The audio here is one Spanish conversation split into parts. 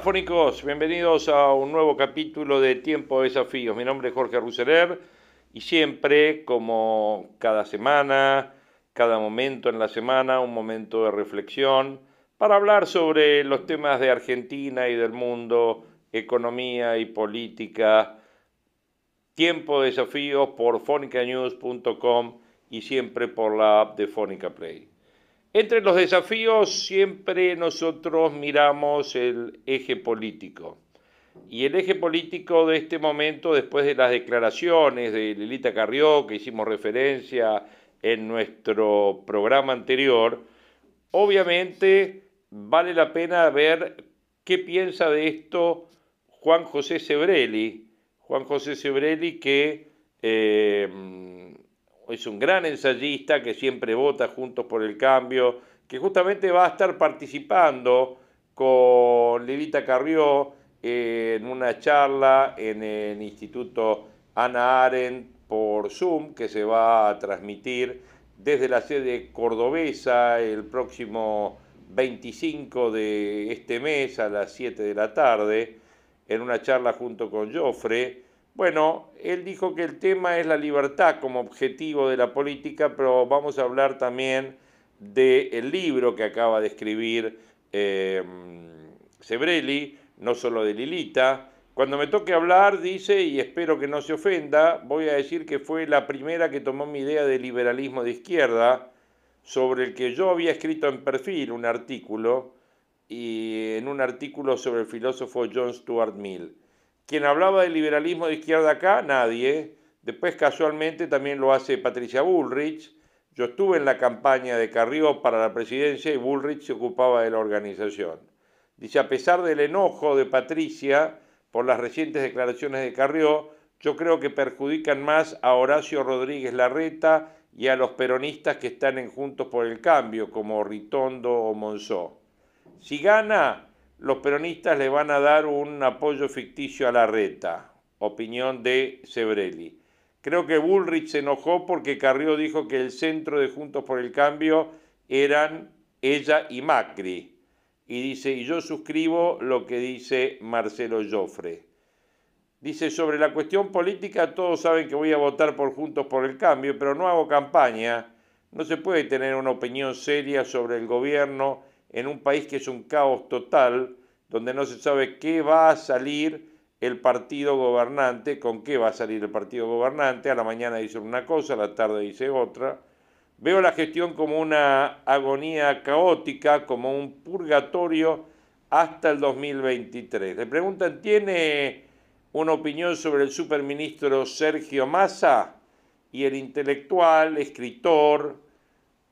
Fónicos, bienvenidos a un nuevo capítulo de Tiempo de Desafíos. Mi nombre es Jorge Ruserer y siempre, como cada semana, cada momento en la semana, un momento de reflexión para hablar sobre los temas de Argentina y del mundo, economía y política. Tiempo de Desafíos por fonicanews.com y siempre por la app de Fónica Play. Entre los desafíos siempre nosotros miramos el eje político. Y el eje político de este momento, después de las declaraciones de Lilita Carrió, que hicimos referencia en nuestro programa anterior, obviamente vale la pena ver qué piensa de esto Juan José Sebrelli. Juan José Sebrelli que eh, es un gran ensayista que siempre vota Juntos por el Cambio, que justamente va a estar participando con Lilita Carrió en una charla en el Instituto Ana Arendt por Zoom, que se va a transmitir desde la sede cordobesa el próximo 25 de este mes a las 7 de la tarde, en una charla junto con Joffre bueno, él dijo que el tema es la libertad como objetivo de la política, pero vamos a hablar también del libro que acaba de escribir eh, Sebrelli, no solo de Lilita. Cuando me toque hablar, dice, y espero que no se ofenda, voy a decir que fue la primera que tomó mi idea de liberalismo de izquierda, sobre el que yo había escrito en perfil un artículo, y en un artículo sobre el filósofo John Stuart Mill. Quien hablaba del liberalismo de izquierda acá, nadie. Después casualmente también lo hace Patricia Bullrich. Yo estuve en la campaña de Carrió para la presidencia y Bullrich se ocupaba de la organización. Dice, a pesar del enojo de Patricia por las recientes declaraciones de Carrió, yo creo que perjudican más a Horacio Rodríguez Larreta y a los peronistas que están en Juntos por el Cambio, como Ritondo o Monzó. Si gana, los peronistas le van a dar un apoyo ficticio a la reta, opinión de Sebrelli. Creo que Bullrich se enojó porque Carrió dijo que el centro de Juntos por el Cambio eran ella y Macri. Y dice, y yo suscribo lo que dice Marcelo Joffre. Dice, sobre la cuestión política todos saben que voy a votar por Juntos por el Cambio, pero no hago campaña. No se puede tener una opinión seria sobre el gobierno en un país que es un caos total, donde no se sabe qué va a salir el partido gobernante, con qué va a salir el partido gobernante, a la mañana dice una cosa, a la tarde dice otra. Veo la gestión como una agonía caótica, como un purgatorio hasta el 2023. Le preguntan, ¿tiene una opinión sobre el superministro Sergio Massa? Y el intelectual, escritor,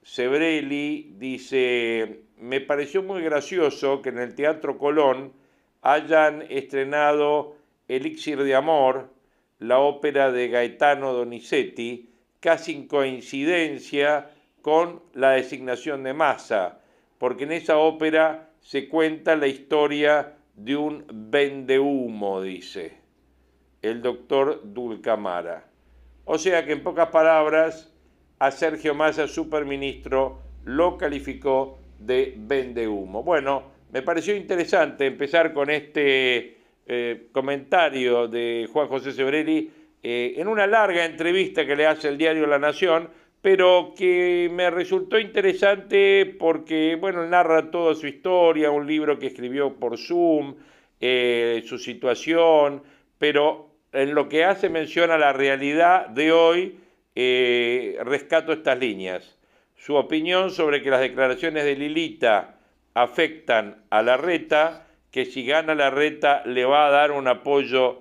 Sebrelli, dice, me pareció muy gracioso que en el Teatro Colón hayan estrenado Elixir de Amor, la ópera de Gaetano Donizetti, casi en coincidencia con la designación de Massa, porque en esa ópera se cuenta la historia de un vendehumo, dice el doctor Dulcamara. O sea que en pocas palabras, a Sergio Massa, superministro, lo calificó de vende humo. Bueno, me pareció interesante empezar con este eh, comentario de Juan José Sebrelli eh, en una larga entrevista que le hace el diario La Nación, pero que me resultó interesante porque, bueno, narra toda su historia, un libro que escribió por Zoom, eh, su situación, pero en lo que hace mención a la realidad de hoy, rescato estas líneas su opinión sobre que las declaraciones de Lilita afectan a la reta, que si gana la reta le va a dar un apoyo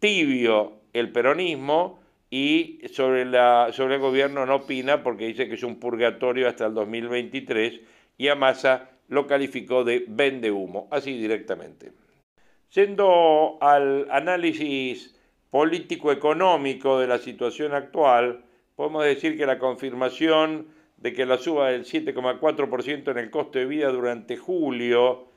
tibio el peronismo y sobre el gobierno no opina porque dice que es un purgatorio hasta el 2023 y a Massa lo calificó de vende humo, así directamente. Yendo al análisis político-económico de la situación actual, podemos decir que la confirmación de que la suba del 7,4% en el costo de vida durante julio,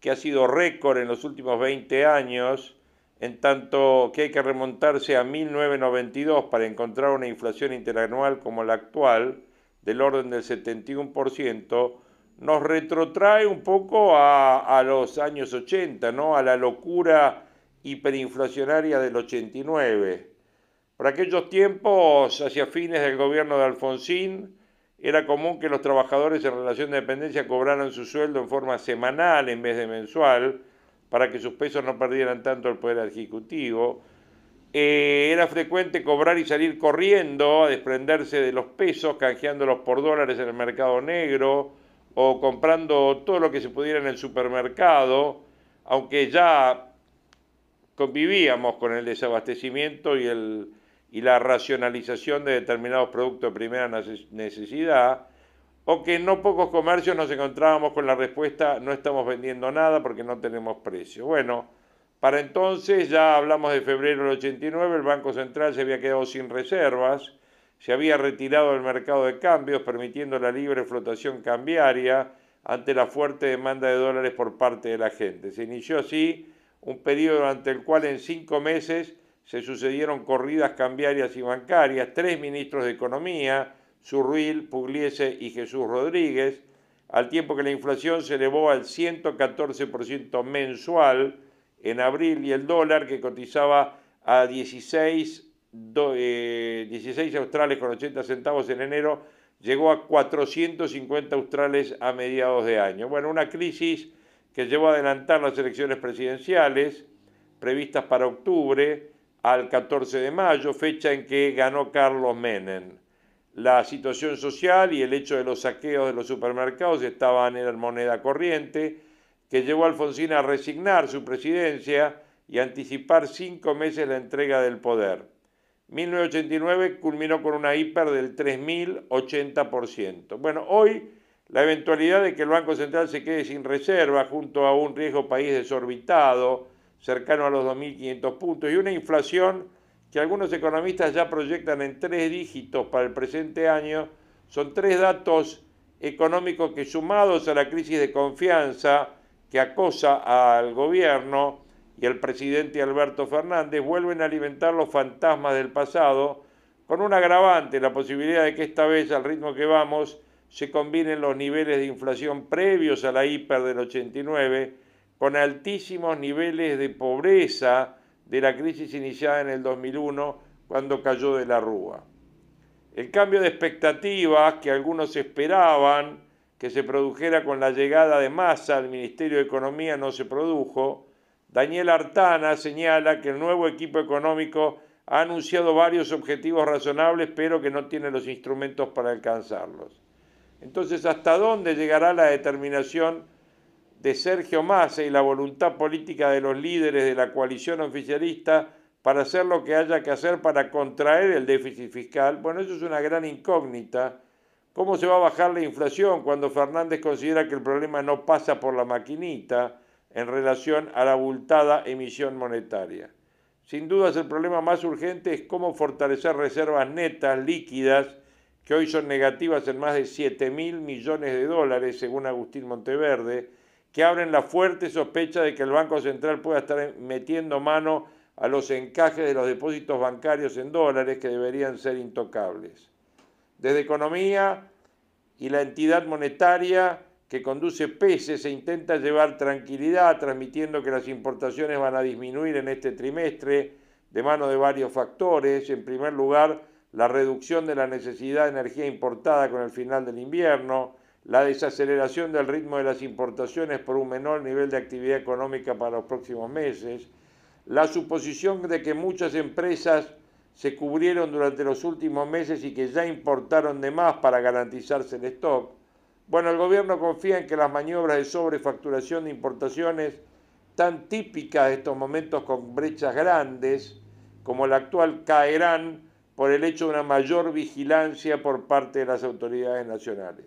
que ha sido récord en los últimos 20 años, en tanto que hay que remontarse a 1992 para encontrar una inflación interanual como la actual, del orden del 71%, nos retrotrae un poco a, los años 80, ¿no? a la locura hiperinflacionaria del 89. Por aquellos tiempos, hacia fines del gobierno de Alfonsín, era común que los trabajadores en relación de dependencia cobraran su sueldo en forma semanal en vez de mensual, para que sus pesos no perdieran tanto el poder ejecutivo. Eh, era frecuente cobrar y salir corriendo a desprenderse de los pesos, canjeándolos por dólares en el mercado negro o comprando todo lo que se pudiera en el supermercado, aunque ya convivíamos con el desabastecimiento y, el, y la racionalización de determinados productos de primera necesidad, o que en no pocos comercios nos encontrábamos con la respuesta no estamos vendiendo nada porque no tenemos precio. Bueno, para entonces, ya hablamos de febrero del 89, el Banco Central se había quedado sin reservas, se había retirado del mercado de cambios, permitiendo la libre flotación cambiaria ante la fuerte demanda de dólares por parte de la gente. Se inició así un periodo durante el cual en cinco meses se sucedieron corridas cambiarias y bancarias, tres ministros de Economía, Surruil, Pugliese y Jesús Rodríguez, al tiempo que la inflación se elevó al 114% mensual en abril y el dólar que cotizaba a 16, 16 eh, australes con 80 centavos en enero llegó a 450 australes a mediados de año. Bueno, una crisis que llevó a adelantar las elecciones presidenciales previstas para octubre al 14 de mayo, fecha en que ganó Carlos Menem la situación social y el hecho de los saqueos de los supermercados estaban en la moneda corriente, que llevó a Alfonsín a resignar su presidencia y anticipar cinco meses la entrega del poder. 1989 culminó con una hiper del 3.080%. Bueno, hoy la eventualidad de que el Banco Central se quede sin reserva junto a un riesgo país desorbitado, cercano a los 2.500 puntos, y una inflación que algunos economistas ya proyectan en tres dígitos para el presente año, son tres datos económicos que sumados a la crisis de confianza que acosa al gobierno y al presidente Alberto Fernández, vuelven a alimentar los fantasmas del pasado, con un agravante, la posibilidad de que esta vez, al ritmo que vamos, se combinen los niveles de inflación previos a la hiper del 89 con altísimos niveles de pobreza, de la crisis iniciada en el 2001 cuando cayó de la Rúa. El cambio de expectativas que algunos esperaban que se produjera con la llegada de Massa al Ministerio de Economía no se produjo. Daniel Artana señala que el nuevo equipo económico ha anunciado varios objetivos razonables, pero que no tiene los instrumentos para alcanzarlos. Entonces, ¿hasta dónde llegará la determinación de Sergio Massa y la voluntad política de los líderes de la coalición oficialista para hacer lo que haya que hacer para contraer el déficit fiscal, bueno, eso es una gran incógnita. ¿Cómo se va a bajar la inflación cuando Fernández considera que el problema no pasa por la maquinita en relación a la abultada emisión monetaria? Sin dudas el problema más urgente es cómo fortalecer reservas netas, líquidas, que hoy son negativas en más de 7 mil millones de dólares, según Agustín Monteverde, que abren la fuerte sospecha de que el Banco Central pueda estar metiendo mano a los encajes de los depósitos bancarios en dólares que deberían ser intocables. Desde Economía y la entidad monetaria que conduce PESE se intenta llevar tranquilidad transmitiendo que las importaciones van a disminuir en este trimestre de mano de varios factores. En primer lugar, la reducción de la necesidad de energía importada con el final del invierno, la desaceleración del ritmo de las importaciones por un menor nivel de actividad económica para los próximos meses, la suposición de que muchas empresas se cubrieron durante los últimos meses y que ya importaron de más para garantizarse el stock. Bueno, el gobierno confía en que las maniobras de sobrefacturación de importaciones tan típicas de estos momentos con brechas grandes como la actual caerán por el hecho de una mayor vigilancia por parte de las autoridades nacionales.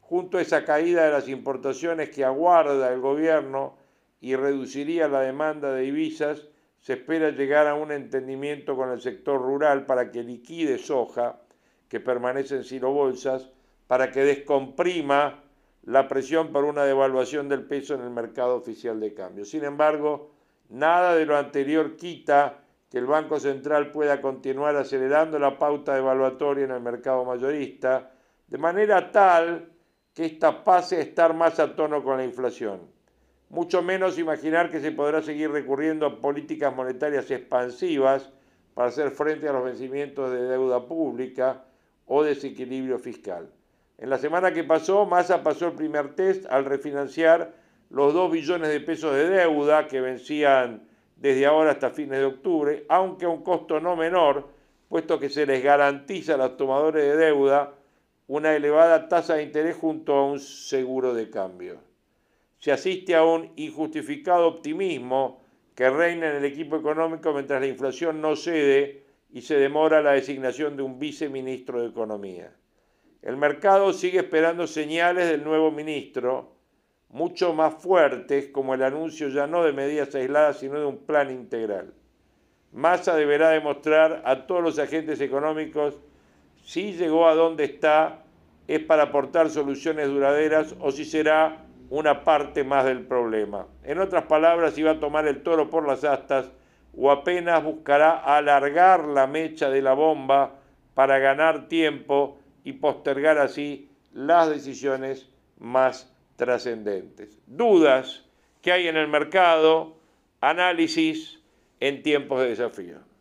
Junto a esa caída de las importaciones que aguarda el gobierno y reduciría la demanda de divisas, se espera llegar a un entendimiento con el sector rural para que liquide soja, que permanece en silobolsas, para que descomprima la presión por una devaluación del peso en el mercado oficial de cambio. Sin embargo, nada de lo anterior quita que el Banco Central pueda continuar acelerando la pauta evaluatoria en el mercado mayorista, de manera tal que ésta pase a estar más a tono con la inflación. Mucho menos imaginar que se podrá seguir recurriendo a políticas monetarias expansivas para hacer frente a los vencimientos de deuda pública o desequilibrio fiscal. En la semana que pasó, Massa pasó el primer test al refinanciar los 2 billones de pesos de deuda que vencían desde ahora hasta fines de octubre, aunque a un costo no menor, puesto que se les garantiza a los tomadores de deuda una elevada tasa de interés junto a un seguro de cambio. Se asiste a un injustificado optimismo que reina en el equipo económico mientras la inflación no cede y se demora la designación de un viceministro de Economía. El mercado sigue esperando señales del nuevo ministro, mucho más fuertes como el anuncio ya no de medidas aisladas, sino de un plan integral. Massa deberá demostrar a todos los agentes económicos si llegó a donde está es para aportar soluciones duraderas o si será una parte más del problema. En otras palabras, si va a tomar el toro por las astas o apenas buscará alargar la mecha de la bomba para ganar tiempo y postergar así las decisiones más trascendentes. Dudas que hay en el mercado, análisis en tiempos de desafío.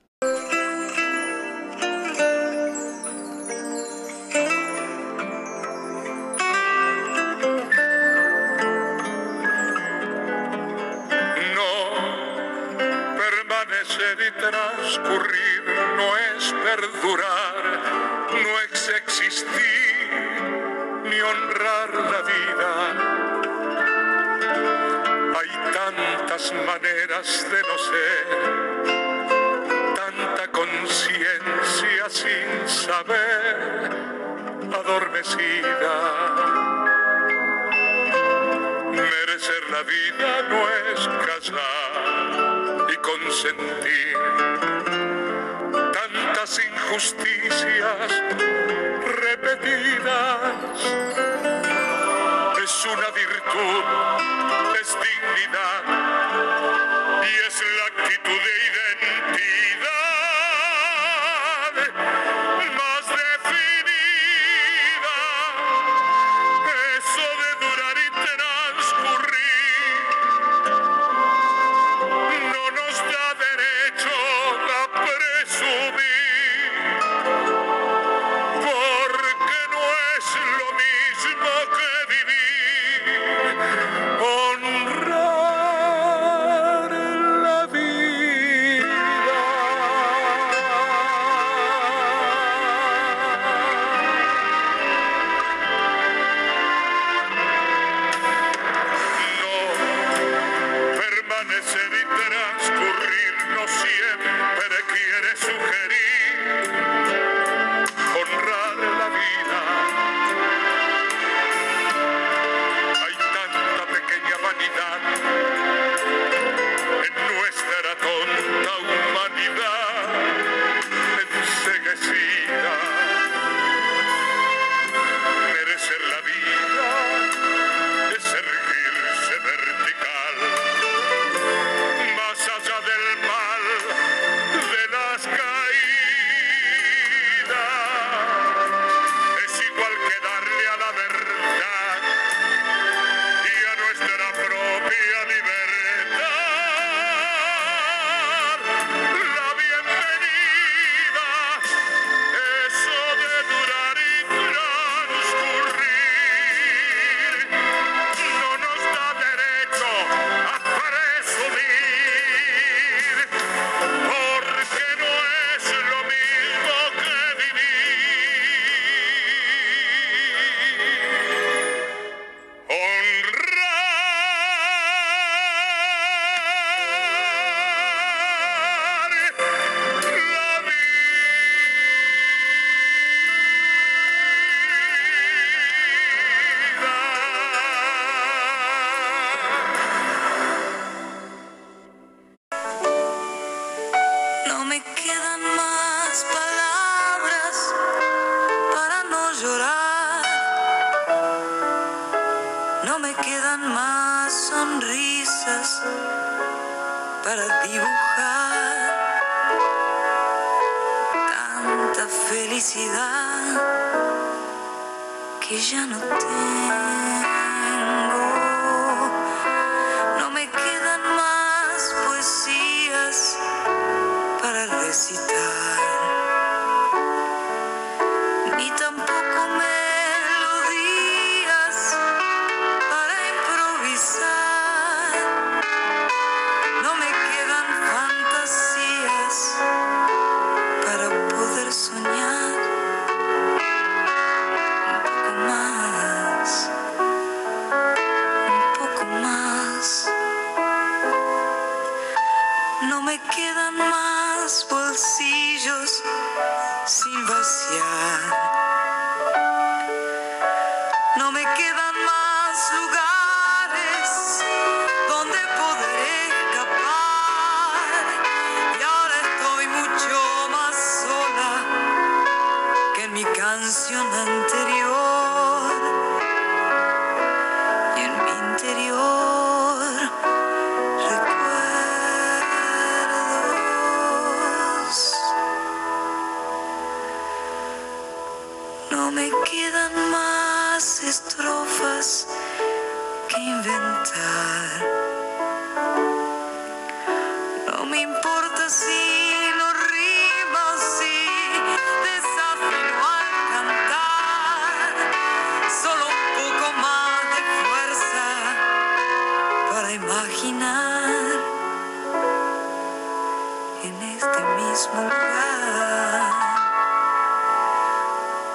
Felicidad que ya no tengo.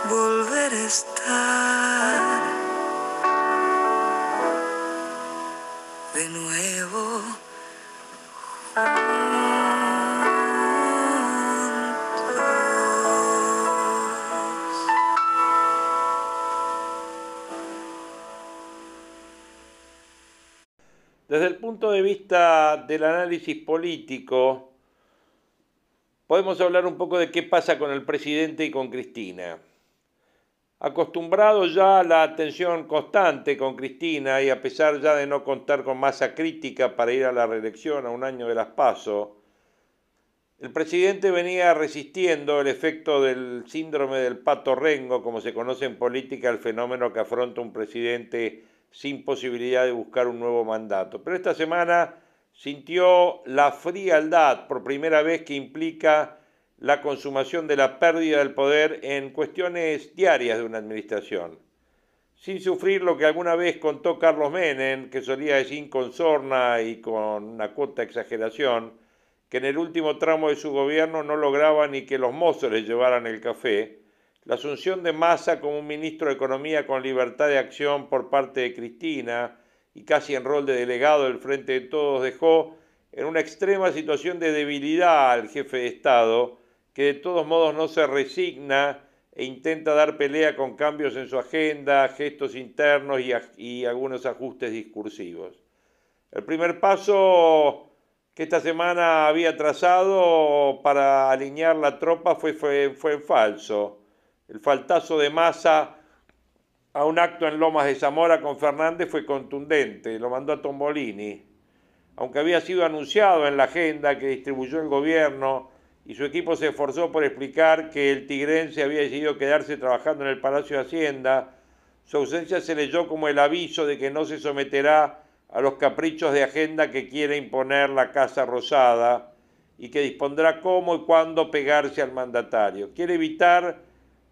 Volver estar de nuevo. Desde el punto de vista del análisis político, podemos hablar un poco de qué pasa con el presidente y con Cristina. Acostumbrado ya a la atención constante con Cristina y a pesar ya de no contar con masa crítica para ir a la reelección a un año de las PASO, el presidente venía resistiendo el efecto del síndrome del pato rengo, como se conoce en política, el fenómeno que afronta un presidente sin posibilidad de buscar un nuevo mandato. Pero esta semana sintió la frialdad por primera vez que implica la consumación de la pérdida del poder en cuestiones diarias de una administración. Sin sufrir lo que alguna vez contó Carlos Menem, que solía decir con sorna y con una cuota exageración, que en el último tramo de su gobierno no lograba ni que los mozos le llevaran el café, la asunción de Massa como un ministro de Economía con libertad de acción por parte de Cristina y casi en rol de delegado del Frente de Todos dejó en una extrema situación de debilidad al jefe de Estado, que de todos modos no se resigna e intenta dar pelea con cambios en su agenda, gestos internos y, algunos ajustes discursivos. El primer paso que esta semana había trazado para alinear la tropa fue, fue, fue falso. El faltazo de masa a un acto en Lomas de Zamora con Fernández fue contundente, lo mandó a Tombolini. Aunque había sido anunciado en la agenda que distribuyó el gobierno y su equipo se esforzó por explicar que el tigrense había decidido quedarse trabajando en el Palacio de Hacienda, su ausencia se leyó como el aviso de que no se someterá a los caprichos de agenda que quiere imponer la Casa Rosada y que dispondrá cómo y cuándo pegarse al mandatario. Quiere evitar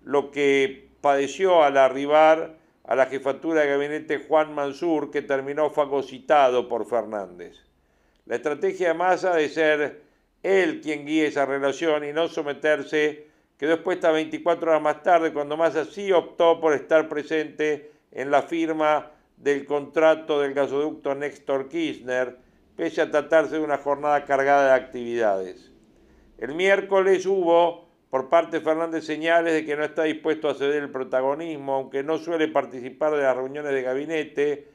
lo que padeció al arribar a la jefatura de gabinete Juan Mansur, que terminó fagocitado por Fernández. La estrategia de Massa de ser él quien guíe esa relación y no someterse quedó expuesta 24 horas más tarde cuando Massa sí optó por estar presente en la firma del contrato del gasoducto Néstor Kirchner, pese a tratarse de una jornada cargada de actividades. El miércoles hubo por parte de Fernández señales de que no está dispuesto a ceder el protagonismo, aunque no suele participar de las reuniones de gabinete.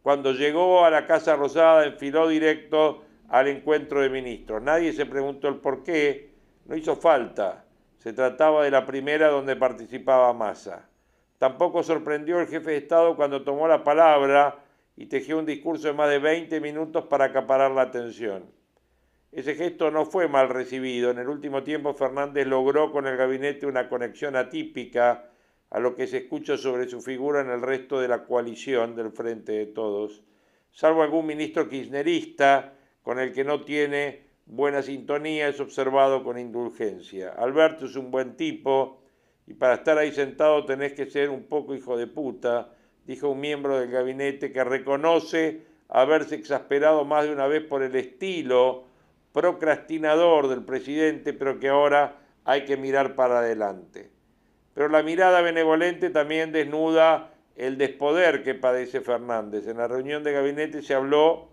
Cuando llegó a la Casa Rosada enfiló directo al encuentro de ministros. Nadie se preguntó el por qué, no hizo falta. Se trataba de la primera donde participaba Massa. Tampoco sorprendió el jefe de Estado cuando tomó la palabra y tejió un discurso de más de 20 minutos para acaparar la atención. Ese gesto no fue mal recibido. En el último tiempo Fernández logró con el gabinete una conexión atípica a lo que se escucha sobre su figura en el resto de la coalición del Frente de Todos, salvo algún ministro kirchnerista con el que no tiene buena sintonía, es observado con indulgencia. Alberto es un buen tipo y para estar ahí sentado tenés que ser un poco hijo de puta, dijo un miembro del gabinete que reconoce haberse exasperado más de una vez por el estilo procrastinador del presidente, pero que ahora hay que mirar para adelante. Pero la mirada benevolente también desnuda el despoder que padece Fernández. En la reunión de gabinete se habló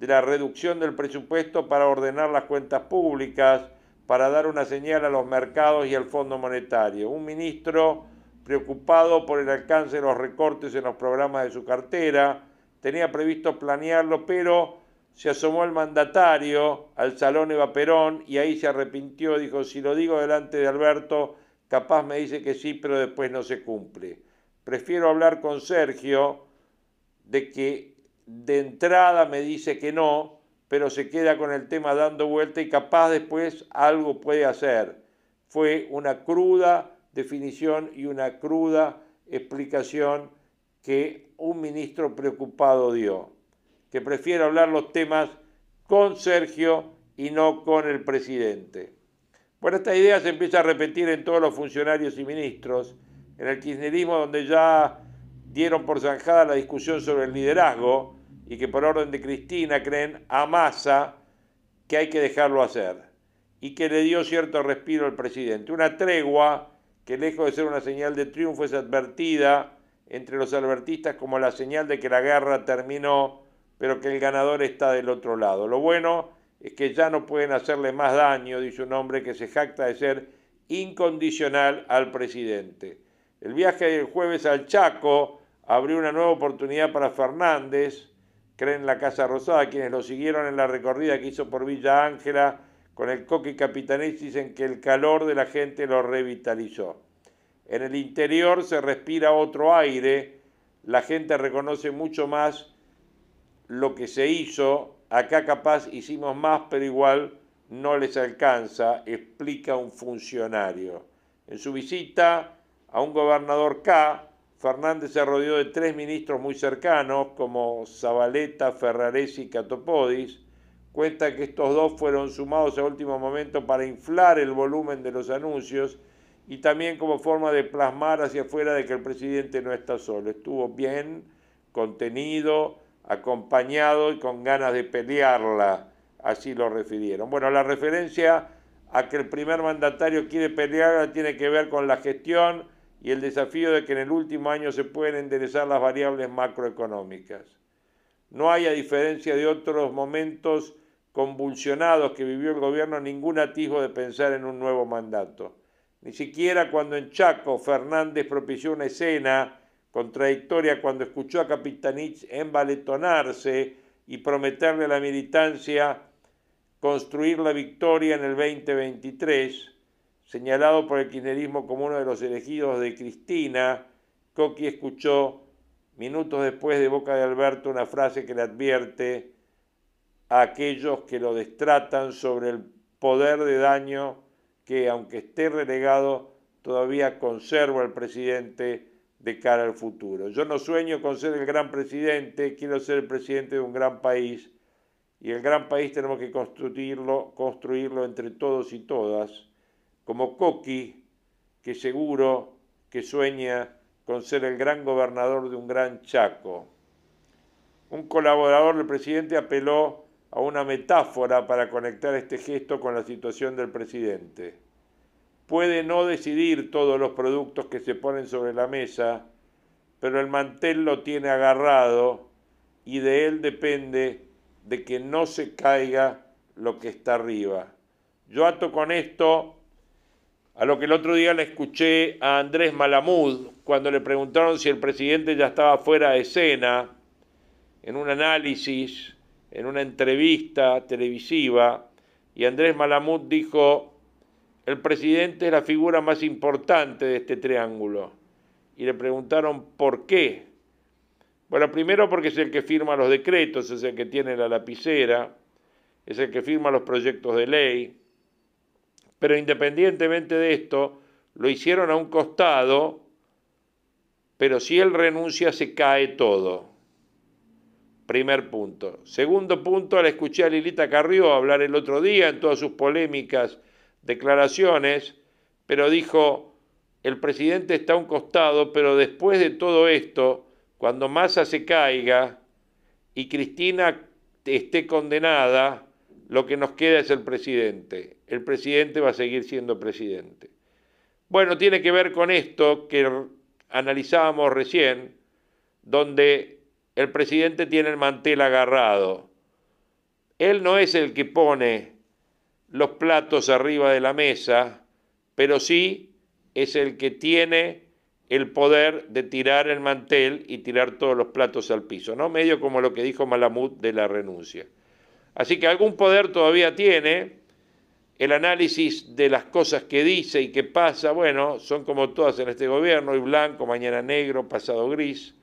de la reducción del presupuesto para ordenar las cuentas públicas, para dar una señal a los mercados y al Fondo Monetario. Un ministro preocupado por el alcance de los recortes en los programas de su cartera, tenía previsto planearlo, pero se asomó el mandatario al salón Eva Perón y ahí se arrepintió, dijo, si lo digo delante de Alberto, capaz me dice que sí, pero después no se cumple. Prefiero hablar con Sergio de que de entrada me dice que no, pero se queda con el tema dando vuelta y capaz después algo puede hacer. Fue una cruda definición y una cruda explicación que un ministro preocupado dio que prefiere hablar los temas con Sergio y no con el presidente. Bueno, esta idea se empieza a repetir en todos los funcionarios y ministros, en el kirchnerismo donde ya dieron por zanjada la discusión sobre el liderazgo y que por orden de Cristina creen a masa que hay que dejarlo hacer y que le dio cierto respiro al presidente. Una tregua que lejos de ser una señal de triunfo es advertida entre los albertistas como la señal de que la guerra terminó pero que el ganador está del otro lado. Lo bueno es que ya no pueden hacerle más daño, dice un hombre que se jacta de ser incondicional al presidente. El viaje del jueves al Chaco abrió una nueva oportunidad para Fernández, creen la Casa Rosada, quienes lo siguieron en la recorrida que hizo por Villa Ángela con el Coqui Capitanich dicen que el calor de la gente lo revitalizó. En el interior se respira otro aire, la gente reconoce mucho más lo que se hizo, acá capaz hicimos más, pero igual no les alcanza, explica un funcionario. En su visita a un gobernador K, Fernández se rodeó de tres ministros muy cercanos, como Zabaleta, Ferraresi y Catopodis. Cuenta que estos dos fueron sumados a último momento para inflar el volumen de los anuncios y también como forma de plasmar hacia afuera de que el presidente no está solo. Estuvo bien, contenido, acompañado y con ganas de pelearla, así lo refirieron. Bueno, la referencia a que el primer mandatario quiere pelearla tiene que ver con la gestión y el desafío de que en el último año se pueden enderezar las variables macroeconómicas. No hay, a diferencia de otros momentos convulsionados que vivió el gobierno, ningún atisbo de pensar en un nuevo mandato. Ni siquiera cuando en Chaco Fernández propició una escena contradictoria cuando escuchó a Capitanich envaletonarse y prometerle a la militancia construir la victoria en el 2023, señalado por el kirchnerismo como uno de los elegidos de Cristina, Coqui escuchó minutos después de boca de Alberto una frase que le advierte a aquellos que lo destratan sobre el poder de daño que, aunque esté relegado, todavía conserva el presidente de cara al futuro. Yo no sueño con ser el gran presidente, quiero ser el presidente de un gran país y el gran país tenemos que construirlo, construirlo entre todos y todas, como Coqui, que seguro que sueña con ser el gran gobernador de un gran Chaco. Un colaborador del presidente apeló a una metáfora para conectar este gesto con la situación del presidente puede no decidir todos los productos que se ponen sobre la mesa, pero el mantel lo tiene agarrado y de él depende de que no se caiga lo que está arriba. Yo ato con esto a lo que el otro día le escuché a Andrés Malamud cuando le preguntaron si el presidente ya estaba fuera de escena, en un análisis, en una entrevista televisiva, y Andrés Malamud dijo, el presidente es la figura más importante de este triángulo. Y le preguntaron por qué. Bueno, primero porque es el que firma los decretos, es el que tiene la lapicera, es el que firma los proyectos de ley, pero independientemente de esto, lo hicieron a un costado, pero si él renuncia se cae todo. Primer punto. Segundo punto, la escuché a Lilita Carrió hablar el otro día en todas sus polémicas declaraciones, pero dijo, el presidente está a un costado, pero después de todo esto, cuando Massa se caiga y Cristina esté condenada, lo que nos queda es el presidente. El presidente va a seguir siendo presidente. Bueno, tiene que ver con esto que analizábamos recién, donde el presidente tiene el mantel agarrado. Él no es el que pone los platos arriba de la mesa, pero sí es el que tiene el poder de tirar el mantel y tirar todos los platos al piso, ¿no? Medio como lo que dijo Malamud de la renuncia. Así que algún poder todavía tiene, el análisis de las cosas que dice y que pasa, bueno, son como todas en este gobierno, hoy blanco, mañana negro, pasado gris.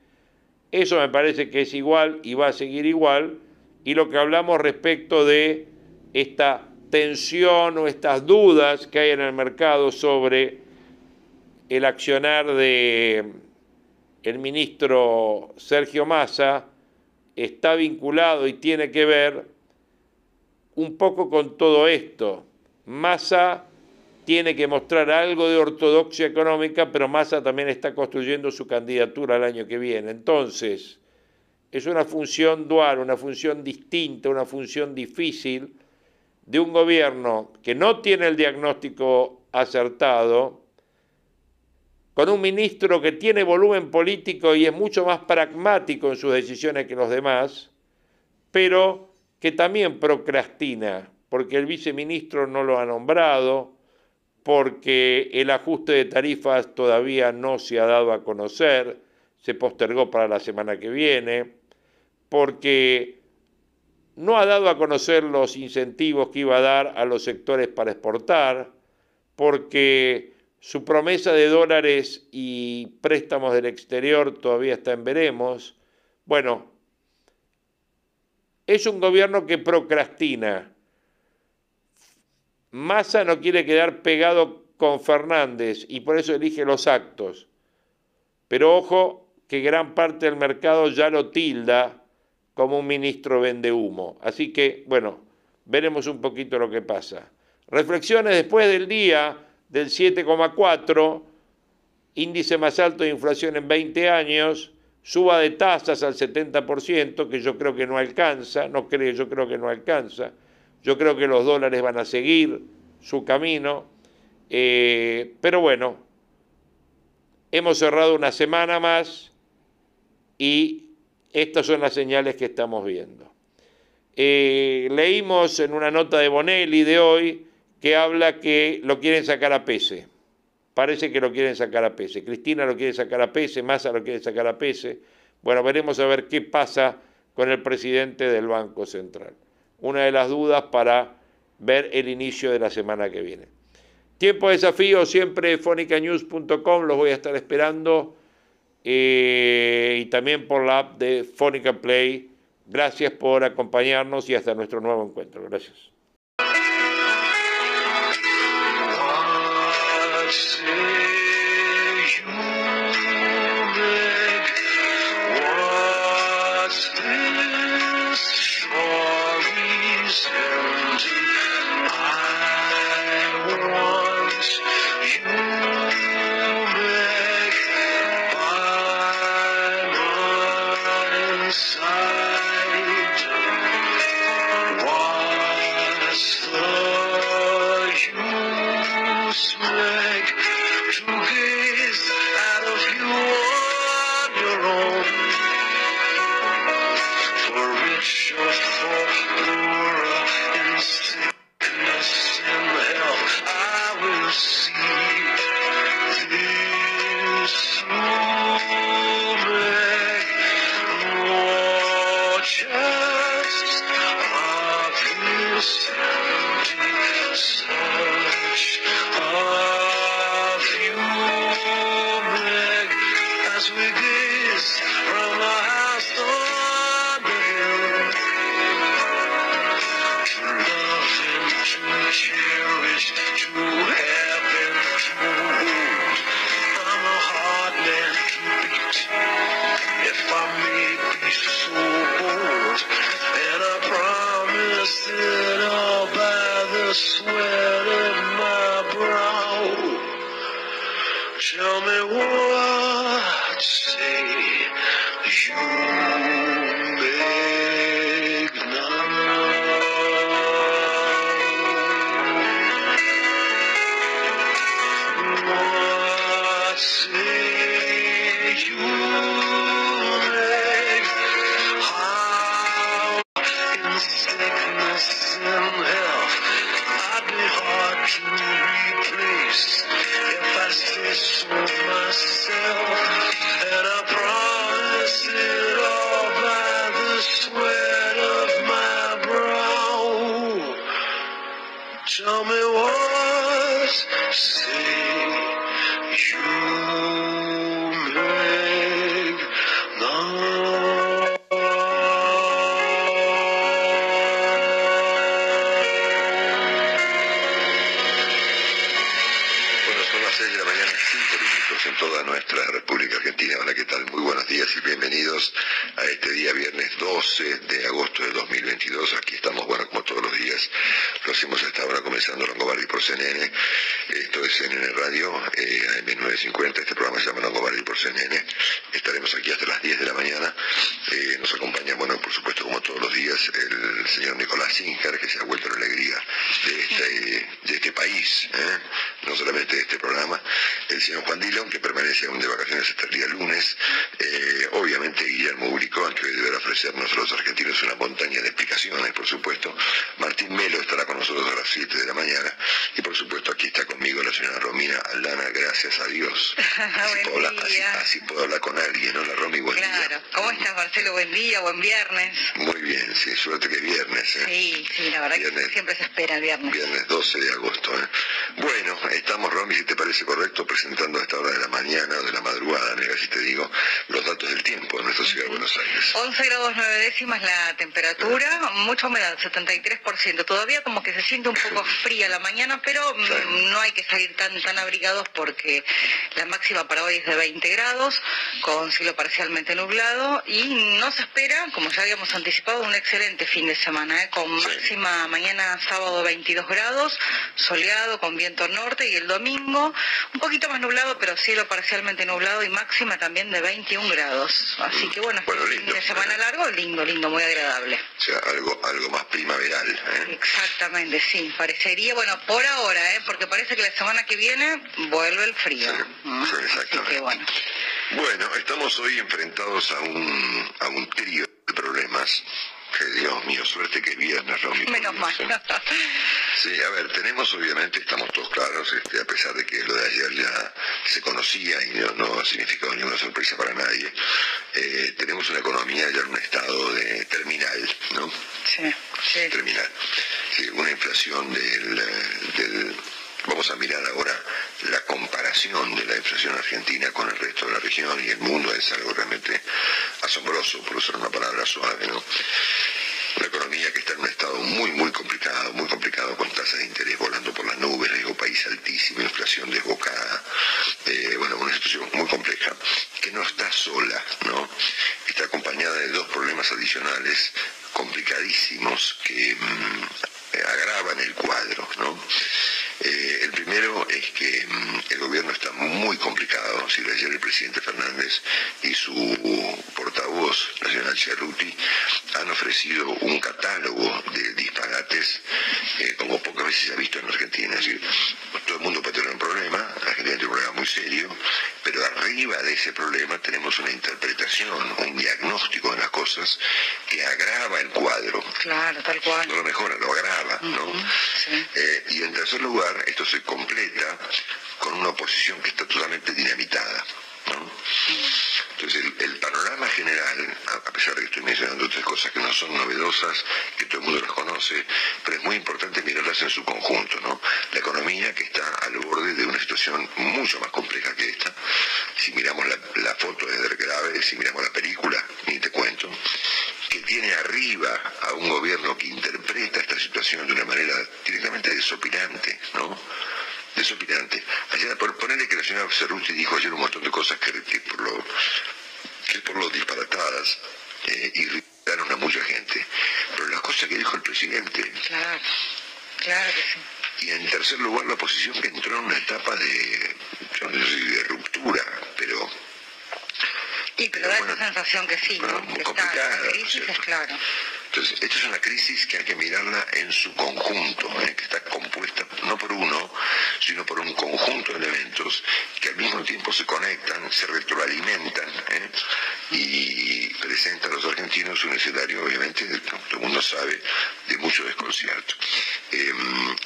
Eso me parece que es igual y va a seguir igual. Y lo que hablamos respecto de esta tensión o estas dudas que hay en el mercado sobre el accionar de el ministro Sergio Massa está vinculado y tiene que ver un poco con todo esto. Massa tiene que mostrar algo de ortodoxia económica, pero Massa también está construyendo su candidatura el año que viene. Entonces, es una función dual, una función distinta, una función difícil de un gobierno que no tiene el diagnóstico acertado, con un ministro que tiene volumen político y es mucho más pragmático en sus decisiones que los demás, pero que también procrastina, porque el viceministro no lo ha nombrado, porque el ajuste de tarifas todavía no se ha dado a conocer, se postergó para la semana que viene, porque no ha dado a conocer los incentivos que iba a dar a los sectores para exportar, porque su promesa de dólares y préstamos del exterior todavía está en veremos. Bueno, es un gobierno que procrastina. Massa no quiere quedar pegado con Fernández y por eso elige los actos. Pero ojo que gran parte del mercado ya lo tilda como un ministro vende humo. Así que, bueno, veremos un poquito lo que pasa. Reflexiones después del día del 7,4, índice más alto de inflación en 20 años, suba de tasas al 70%, que yo creo que no alcanza, no creo, yo creo que no alcanza, yo creo que los dólares van a seguir su camino, eh, pero bueno, hemos cerrado una semana más y estas son las señales que estamos viendo. Eh, leímos en una nota de Bonelli de hoy que habla que lo quieren sacar a Pese parece que lo quieren sacar a Pese. Cristina lo quiere sacar a Pese, Massa lo quiere sacar a Pese. Bueno, veremos a ver qué pasa con el presidente del Banco Central. Una de las dudas para ver el inicio de la semana que viene. Tiempo de desafío, siempre fonicanews.com, los voy a estar esperando. Eh, y también por la app de Fónica Play. Gracias por acompañarnos y hasta nuestro nuevo encuentro. Gracias. ¿Eh? no solamente de este programa, el señor Juan Dillon, que permanece aún de vacaciones hasta el día lunes, eh, obviamente Guillermo Urico, que hoy deberá ofrecernos a los argentinos una montaña de explicaciones, por supuesto, Martín Melo estará con nosotros a las 7 de la mañana, y por supuesto aquí está conmigo la señora Romina Aldana, gracias a Dios. Así, puedo, hablar, así, puedo hablar con alguien, hola Romy, buen Claro. día. ¿Cómo estás, Marcelo? Buen día, buen viernes. Muy bien, sí, suerte que viernes. ¿eh? Sí, sí, la verdad Viernes. que siempre se espera el viernes. Viernes 12 de agosto. ¿eh? Bueno, estamos, Romy, si te parece correcto, presentando a esta hora de la mañana o de la madrugada, mira si te digo, los datos del tiempo en nuestra ciudad de Buenos Aires. 11 grados 9 décimas la temperatura, mucha humedad, 73%. Todavía como que se siente un poco fría la mañana, pero mm, Sí. no hay que salir tan tan abrigados porque la máxima para hoy es de 20 grados, con cielo parcialmente nublado y no se espera, como ya habíamos anticipado, un excelente fin de semana, ¿eh? con Sí. máxima mañana sábado 22 grados, soleado con viento norte y el domingo un poquito más nublado, pero cielo parcialmente nublado y máxima también de 21 grados. Así que bueno, Bueno, fin de semana largo, lindo, lindo, muy agradable. O sea, algo, algo más primaveral. ¿eh? Exactamente, sí, parecería, bueno, por ahora, ¿eh? porque parece que la semana que viene vuelve el frío. Sí, Mm, sí, Así exactamente. que bueno, Bueno, estamos hoy enfrentados a un, a un trío de problemas. Que Dios mío, suerte que es viernes, Romy. menos mal. Sí, a ver, tenemos obviamente, estamos todos claros, este, a pesar de que lo de ayer ya se conocía y no, no ha significado ninguna sorpresa para nadie, eh, tenemos una economía ya en un estado de terminal, ¿no? Sí, sí. Terminal. Sí, una inflación del, del... Vamos a mirar ahora la comparación de la inflación argentina con el resto de la región y el mundo, es algo realmente asombroso, por usar una palabra suave, ¿no? Una economía que está en un estado muy, muy complicado, muy complicado, con tasas de interés volando por las nubes, riesgo país altísimo, inflación desbocada, eh, bueno, una situación muy compleja, que no está sola, ¿no? Está acompañada de dos problemas adicionales complicadísimos que mm, agravan el cuadro, ¿no? Eh, el primero es que mm, el gobierno está muy complicado. Si ayer el presidente Fernández y su portavoz, señora Cerruti, han ofrecido un catálogo de disparates eh, como pocas veces se ha visto en Argentina. Es decir, todo el mundo puede tener un problema, la Argentina tiene un problema muy serio, pero arriba de ese problema tenemos una interpretación, un diagnóstico de las cosas que agrava el cuadro. Claro, tal cual. No lo mejora, lo agrava, ¿no? Ujú, sí. Eh, y en tercer lugar, esto se completa con una oposición que está totalmente dinamitada, Entonces, el, panorama general, a, pesar de que estoy mencionando tres cosas que no son novedosas, que todo el mundo las conoce, pero es muy importante mirarlas en su conjunto, ¿no? La economía que está al borde de una situación mucho más compleja que esta. Si miramos la, la foto de Der Grave, si miramos la película, ni te cuento, que tiene arriba a un gobierno que interpreta esta situación de una manera directamente desopilante, ¿no? Desopilante. Ayer, por ponerle que la señora Cerruti dijo ayer un montón de cosas que, que por lo que por lo disparatadas eh, irritaron a mucha gente. Pero las cosas que dijo el presidente, Claro, Claro que sí. Y en tercer lugar, la oposición que entró en una etapa de, yo no sé si de ruptura, pero Y pero da bueno, esa sensación que sí, bueno, ¿no? Que está complicada, la ¿no es crisis, claro. Entonces, esta es una crisis que hay que mirarla en su conjunto, ¿eh? que está compuesta no por uno, sino por un conjunto de elementos que al mismo tiempo se conectan, se retroalimentan ¿eh? y presentan a los argentinos un escenario, obviamente, que todo el mundo sabe, de mucho desconcierto. Eh,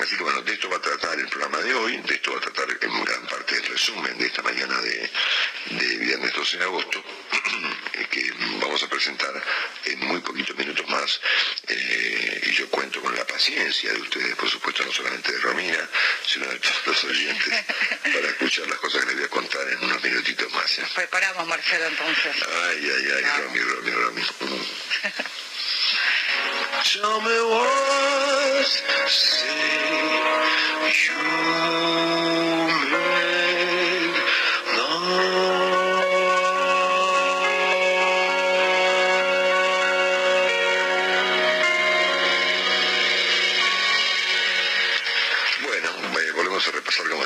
así que bueno, de esto va a tratar el programa de hoy, de esto va a tratar en gran parte el resumen de esta mañana de, de viernes 12 de agosto, que vamos a presentar en muy poquitos minutos más. eh, y yo cuento con la paciencia de ustedes, por supuesto, no solamente de Romina, sino de todos los oyentes, para escuchar las cosas que les voy a contar en unos minutitos más. ¿eh? Preparamos, Marcelo, entonces. Ay, ay, ay, Vamos. Romy, Romy, Romy. Tell me what say you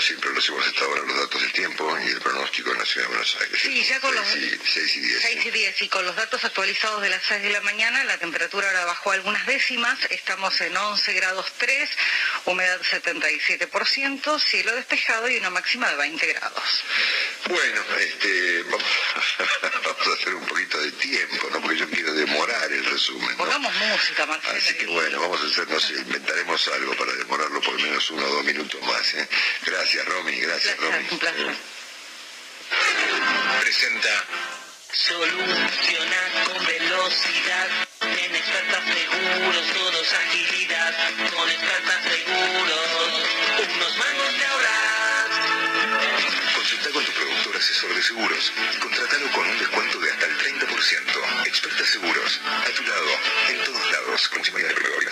siempre lo hacemos hasta ahora los datos del tiempo y el pronóstico en la ciudad de Buenos Aires. Sí, ya con los- 6 y, 6 y 10. 6 y 10 y con los datos actualizados de las 6 de la mañana, la temperatura ahora bajó algunas décimas, estamos en 11 grados 3, humedad 77%, cielo despejado y una máxima de 20 grados. Bueno, este, vamos, vamos a hacer un poquito de tiempo, ¿no? Porque yo quiero demorar el resumen, ¿no? Pongamos música, Marcelo. Así que bueno, vamos a hacer, no sé, inventaremos algo para demorarlo por lo menos uno o dos minutos más, ¿eh? Gracias, Romy, gracias, placer, Romy. un placer. Eh, Presenta Soluciona con velocidad. En expertas seguros, todos agilidad. Con expertas seguros, asesor de seguros y contrátalo con un descuento de hasta el 30%. Experta Seguros, a tu lado, en todos lados. De proveedor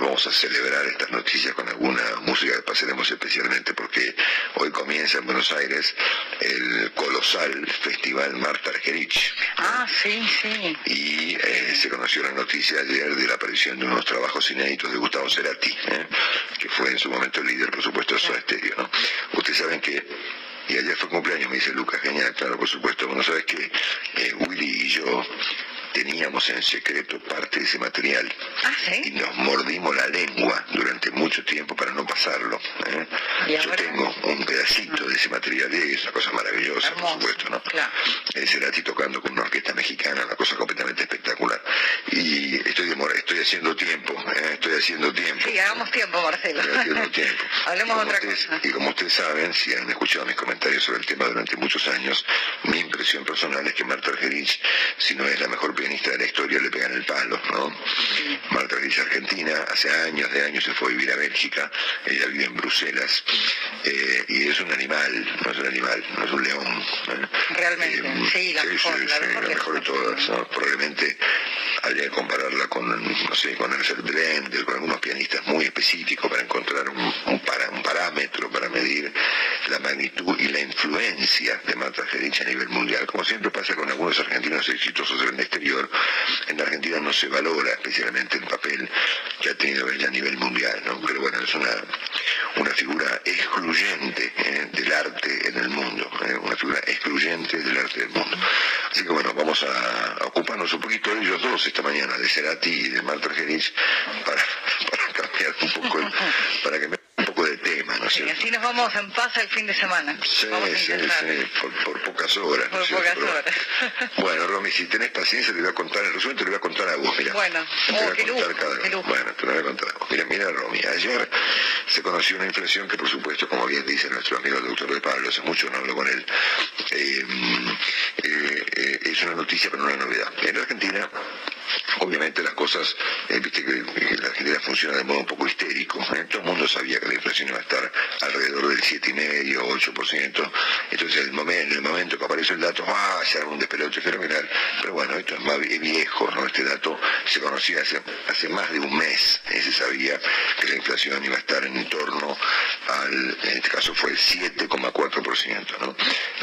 vamos a celebrar estas noticias con alguna música que pasaremos especialmente porque hoy comienza en Buenos Aires el colosal Festival Marta Argerich. Ah, sí, sí. y eh, se conoció la noticia ayer de la aparición de unos trabajos inéditos de Gustavo Cerati, ¿eh? que fue en su momento el líder, por supuesto, de Soda Stereo, ¿no? Ustedes saben que, y ayer fue cumpleaños, me dice Lucas, genial, claro, por supuesto, bueno, sabes que eh, Willy y yo teníamos en secreto parte de ese material Ah, y sí. nos mordimos la lengua durante mucho tiempo para no pasarlo. ¿eh? Y Yo tengo un pedacito de ese material y es una cosa maravillosa, Hermoso, por supuesto, ¿no? claro. Cerati tocando con una orquesta mexicana, una cosa completamente espectacular. Y estoy, demora- estoy haciendo tiempo, ¿eh? estoy haciendo tiempo. Sí, hagamos tiempo, Marcelo. Estoy haciendo tiempo. Hablemos Y otra ustedes- cosa. Y como ustedes saben, si han escuchado mis comentarios sobre el tema durante muchos años, mi impresión personal es que Marta Argerich, si no es la mejor pianista de la historia, le pegan el palo, ¿no? Marta Argerich Argentina, hace años de años se fue a vivir a Bélgica, ella vive en Bruselas, eh, y es un animal, no es un animal, no es un león. ¿eh? Realmente, sí, la mejor, sí, mejor la de mejor de todas, ¿no? Probablemente habría que compararla con, no sé, con Ansel Blender, con algunos pianistas muy específicos para encontrar un, un para- un parámetro para medir la magnitud y la influencia de Marta Argerich a nivel mundial. Como siempre pasa con algunos argentinos exitosos en el exterior, en Argentina no se valora especialmente el papel que ha tenido ella a nivel mundial, ¿no? Pero bueno, es una, una figura excluyente eh, del arte en el mundo, eh, una figura excluyente del arte del mundo. Así que bueno, vamos a, a ocuparnos un poquito de ellos dos esta mañana, de Cerati y de Marta Argerich, para, para cambiar un poco, el- para cambiar un poco de tema, ¿no es cierto? así nos vamos en paz el fin de semana. Sí, vamos a sí, sí, por, por pocas horas. ¿no Por cierto? pocas horas. Bueno, Romy, si tenés paciencia, te voy a contar, el resumen te lo voy a contar a vos, mira. Bueno, te voy oh, a qué contar lujo, cada qué lujo. Bueno, te lo voy a contar a vos. Mira, mira, Romy, ayer se conoció una inflación que, por supuesto, como bien dice nuestro amigo el doctor de Pablo, hace mucho no hablo con él, eh, eh, eh, es una noticia, pero no una novedad. En Argentina, Obviamente las cosas, eh, viste que, la Argentina funciona de modo un poco histérico. ¿eh? Todo el mundo sabía que la inflación iba a estar alrededor del 7,5 o 8%. Entonces el momen- en el momento que apareció el dato, ¡ah! se armó un despelote fenomenal. Pero bueno, esto es más viejo, ¿no? Este dato se conocía hace, hace más de un mes. Se sabía que la inflación iba a estar en torno al, en este caso fue el 7,4%, ¿no?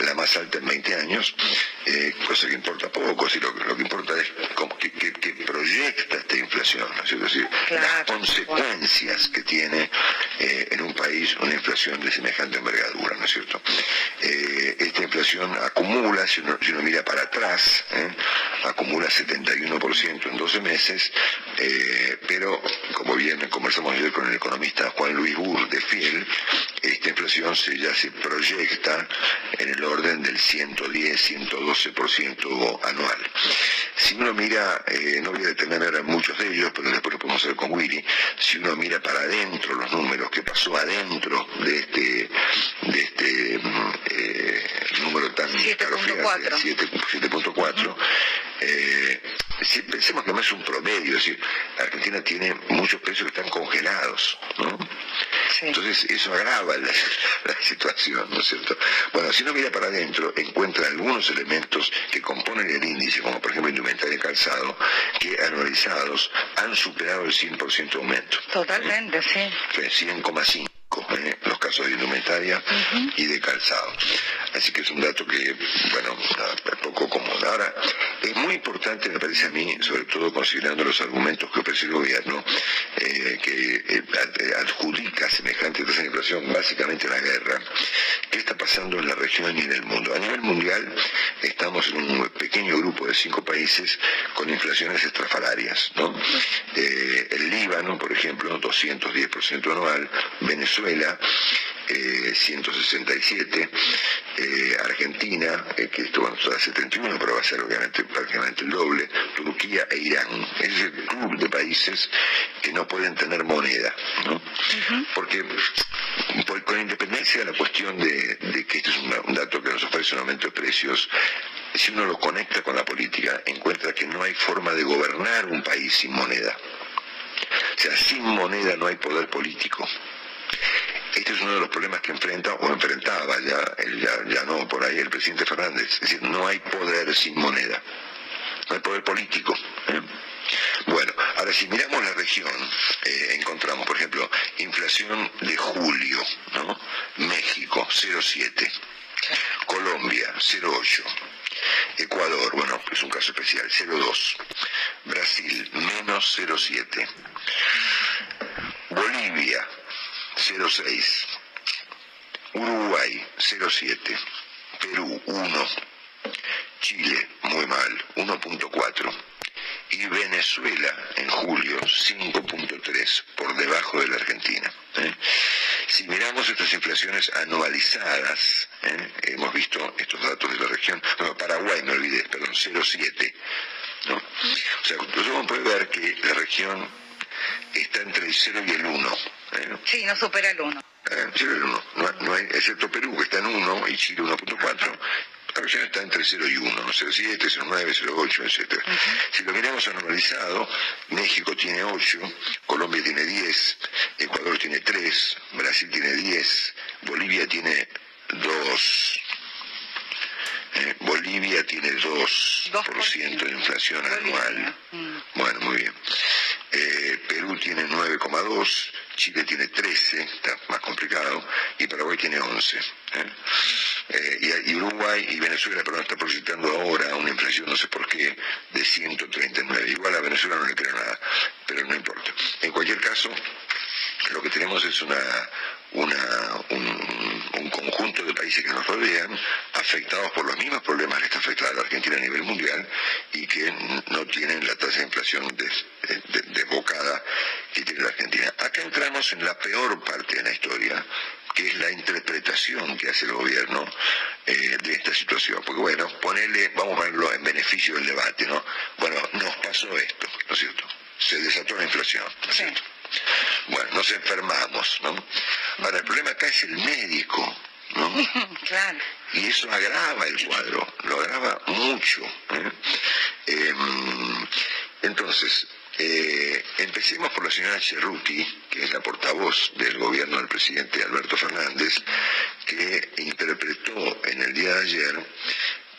La más alta en 20 años, eh, cosa que importa poco, si lo, lo que importa es cómo, que proyecta esta inflación, ¿no es cierto? Es decir, Claro. las consecuencias que tiene eh, en un país una inflación de semejante envergadura, ¿no es cierto? Eh, esta inflación acumula, si uno, si uno mira para atrás, ¿eh? acumula 71% en 12 meses, pero como bien conversamos ayer con el economista Juan Luis Burr de Fiel, esta inflación se, ya se proyecta en el orden del 110-112% anual. Si uno mira, eh, no voy a detenerme ahora en muchos de ellos, pero después lo podemos hacer con Willy, si uno mira para adentro los números, qué pasó adentro de este, de este eh, número tan 7.4. escalofriante, 7 7.4, eh, si pensemos que no es un promedio, es decir, Argentina tiene muchos precios que están congelados, ¿no? Sí. Entonces eso agrava la, la situación, ¿no es cierto? Bueno, si uno mira para adentro, encuentra algunos elementos que componen el índice, como por ejemplo indumentaria y calzado, que anualizados han superado el 100% de aumento. Totalmente, sí. Fue 100,5 ¿eh? los casos de indumentaria y de calzado. Así que es un dato que, bueno, nada, poco común. Ahora, es muy importante, me parece a mí, sobre todo considerando los argumentos que ofrece el gobierno, eh, que eh, eh, adjudica semejante tasa inflación básicamente a la guerra, qué está pasando en la región y en el mundo. A nivel mundial, estamos en un pequeño grupo de cinco países con inflaciones estrafalarias, ¿no? Eh, el Líbano, por ejemplo, 210% anual, Venezuela, eh, 167, eh, Argentina, eh, que esto bueno, a 71, pero va a ser obviamente prácticamente el doble, Turquía e Irán. Es el club de países que no pueden tener moneda, ¿no? Porque por- con independencia de la cuestión de, de que este es un dato que nos ofrece un aumento de precios, si uno lo conecta con la política, encuentra que no hay forma de gobernar un país sin moneda. O sea, sin moneda no hay poder político. Este es uno de los problemas que enfrenta o enfrentaba ya, ya, ya no por ahí el presidente Fernández. Es decir, no hay poder sin moneda. No hay poder político. ¿eh? Bueno, ahora si miramos la región, eh, encontramos, por ejemplo, inflación de julio, ¿no? México, 0,7. Colombia, 0,8. Ecuador, bueno, es un caso especial, 0,2. Brasil, menos 0,7. Bolivia, 0,6. Uruguay, 0,7. Perú, 1. Chile, muy mal, 1.4. Y Venezuela, en julio, 5.3, por debajo de la Argentina. ¿eh? Si miramos estas inflaciones anualizadas, ¿eh? hemos visto estos datos de la región, Paraguay, me olvidé, perdón, 0,7. ¿no? O sea, uno puede ver que la región está entre el 0 y el 1. ¿eh? Sí, no supera el 1. Eh, cero y el uno. No, no hay, excepto Perú, que está en 1 y Chile 1.4. La región está entre 0 y 1, 0,7, 0,9, 0,8, etc. Si lo miramos anualizado, México tiene 8, Colombia tiene 10, Ecuador tiene 3, Brasil tiene 10, Bolivia tiene 2. Eh, Bolivia tiene 2% de inflación anual. Bueno, muy bien. Eh, Perú tiene 9,2, Chile tiene 13, está más complicado, y Paraguay tiene 11. ¿eh? Eh, y, y Uruguay y Venezuela, perdón, está proyectando ahora una inflación, no sé por qué, de 139. Igual a Venezuela no le creo nada, pero no importa. En cualquier caso, lo que tenemos es una, una, un, un conjunto de países que nos rodean afectados por los mismos problemas que está afectada la Argentina a nivel mundial y que no tienen la tasa de inflación des- de- desbocada que tiene la Argentina. Acá entramos en la peor parte de la historia, que es la interpretación que hace el gobierno eh, de esta situación. Porque bueno, ponerle, vamos a verlo en beneficio del debate, ¿no? Bueno, nos pasó esto, ¿no es cierto? Se desató la inflación, ¿no es Sí. cierto? Bueno, nos enfermamos, ¿no? Ahora, el problema acá es el médico, ¿no? claro. Y eso agrava el cuadro, lo agrava mucho. ¿eh? Em, entonces, eh, empecemos por la señora Cerruti, que es la portavoz del gobierno del presidente Alberto Fernández, que interpretó en el día de ayer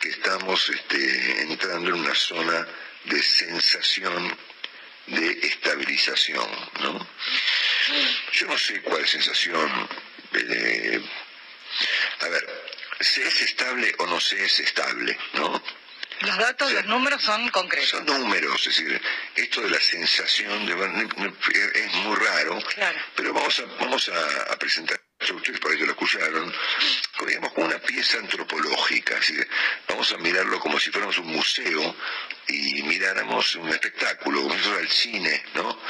que estamos este, entrando en una zona de sensación de estabilización, ¿no? Yo no sé cuál sensación. eh, a ver, se es estable o no se es estable, ¿no? Los datos, los números son concretos. Son números, es decir, esto de la sensación de es muy raro, Claro. pero vamos a, vamos a, a presentar ustedes para que lo escucharon, digamos como una pieza antropológica, así que vamos a mirarlo como si fuéramos un museo y miráramos un espectáculo, como si fuera el cine, ¿no?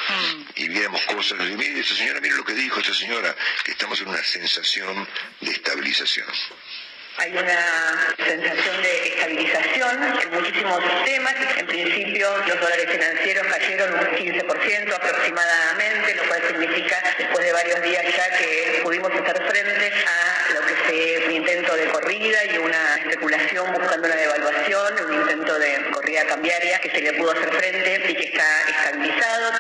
Y viéramos cosas, y mire, esta señora, mire lo que dijo esta señora, que estamos en una sensación de estabilización. Hay una sensación de estabilización en muchísimos sistemas. En principio, los dólares financieros cayeron un 15% aproximadamente, lo cual significa, después de varios días ya, que pudimos estar frente a lo que fue un intento de corrida y una especulación buscando una devaluación, un intento de corrida cambiaria que se le pudo hacer frente y que está estabilizado.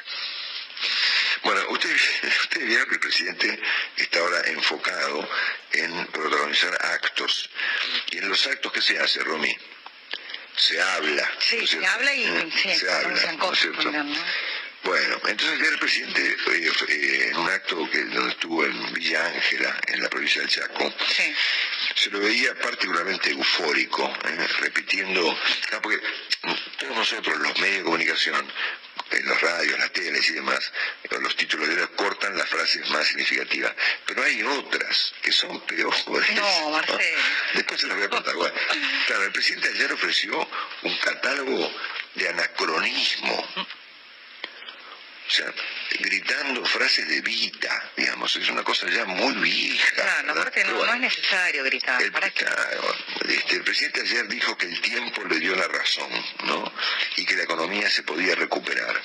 Bueno, ustedes usted vieron que el presidente está ahora enfocado en protagonizar actos. Y en los actos que se hace, Romy, se habla. Sí, ¿no es se habla y sí, se habla, ¿no es cierto? también, ¿no? Bueno, entonces el presidente, eh, eh, en un acto que donde estuvo en Villa Ángela, en la provincia del Chaco, Sí. se lo veía particularmente eufórico, ¿eh? repitiendo, ah, porque todos nosotros, los medios de comunicación, en los radios, las teles y demás, los títulos de ellos cortan las frases más significativas, pero hay otras que son peores. No, Marcelo. Después se las voy a contar. Bueno, claro, el presidente ayer ofreció un catálogo de anacronismo. O sea, gritando frases de Vita, digamos, es una cosa ya muy vieja. Claro, ¿verdad? aparte no, bueno. no es necesario gritar. El, claro, este, el presidente ayer dijo que el tiempo le dio la razón, ¿no? Y que la economía se podía recuperar.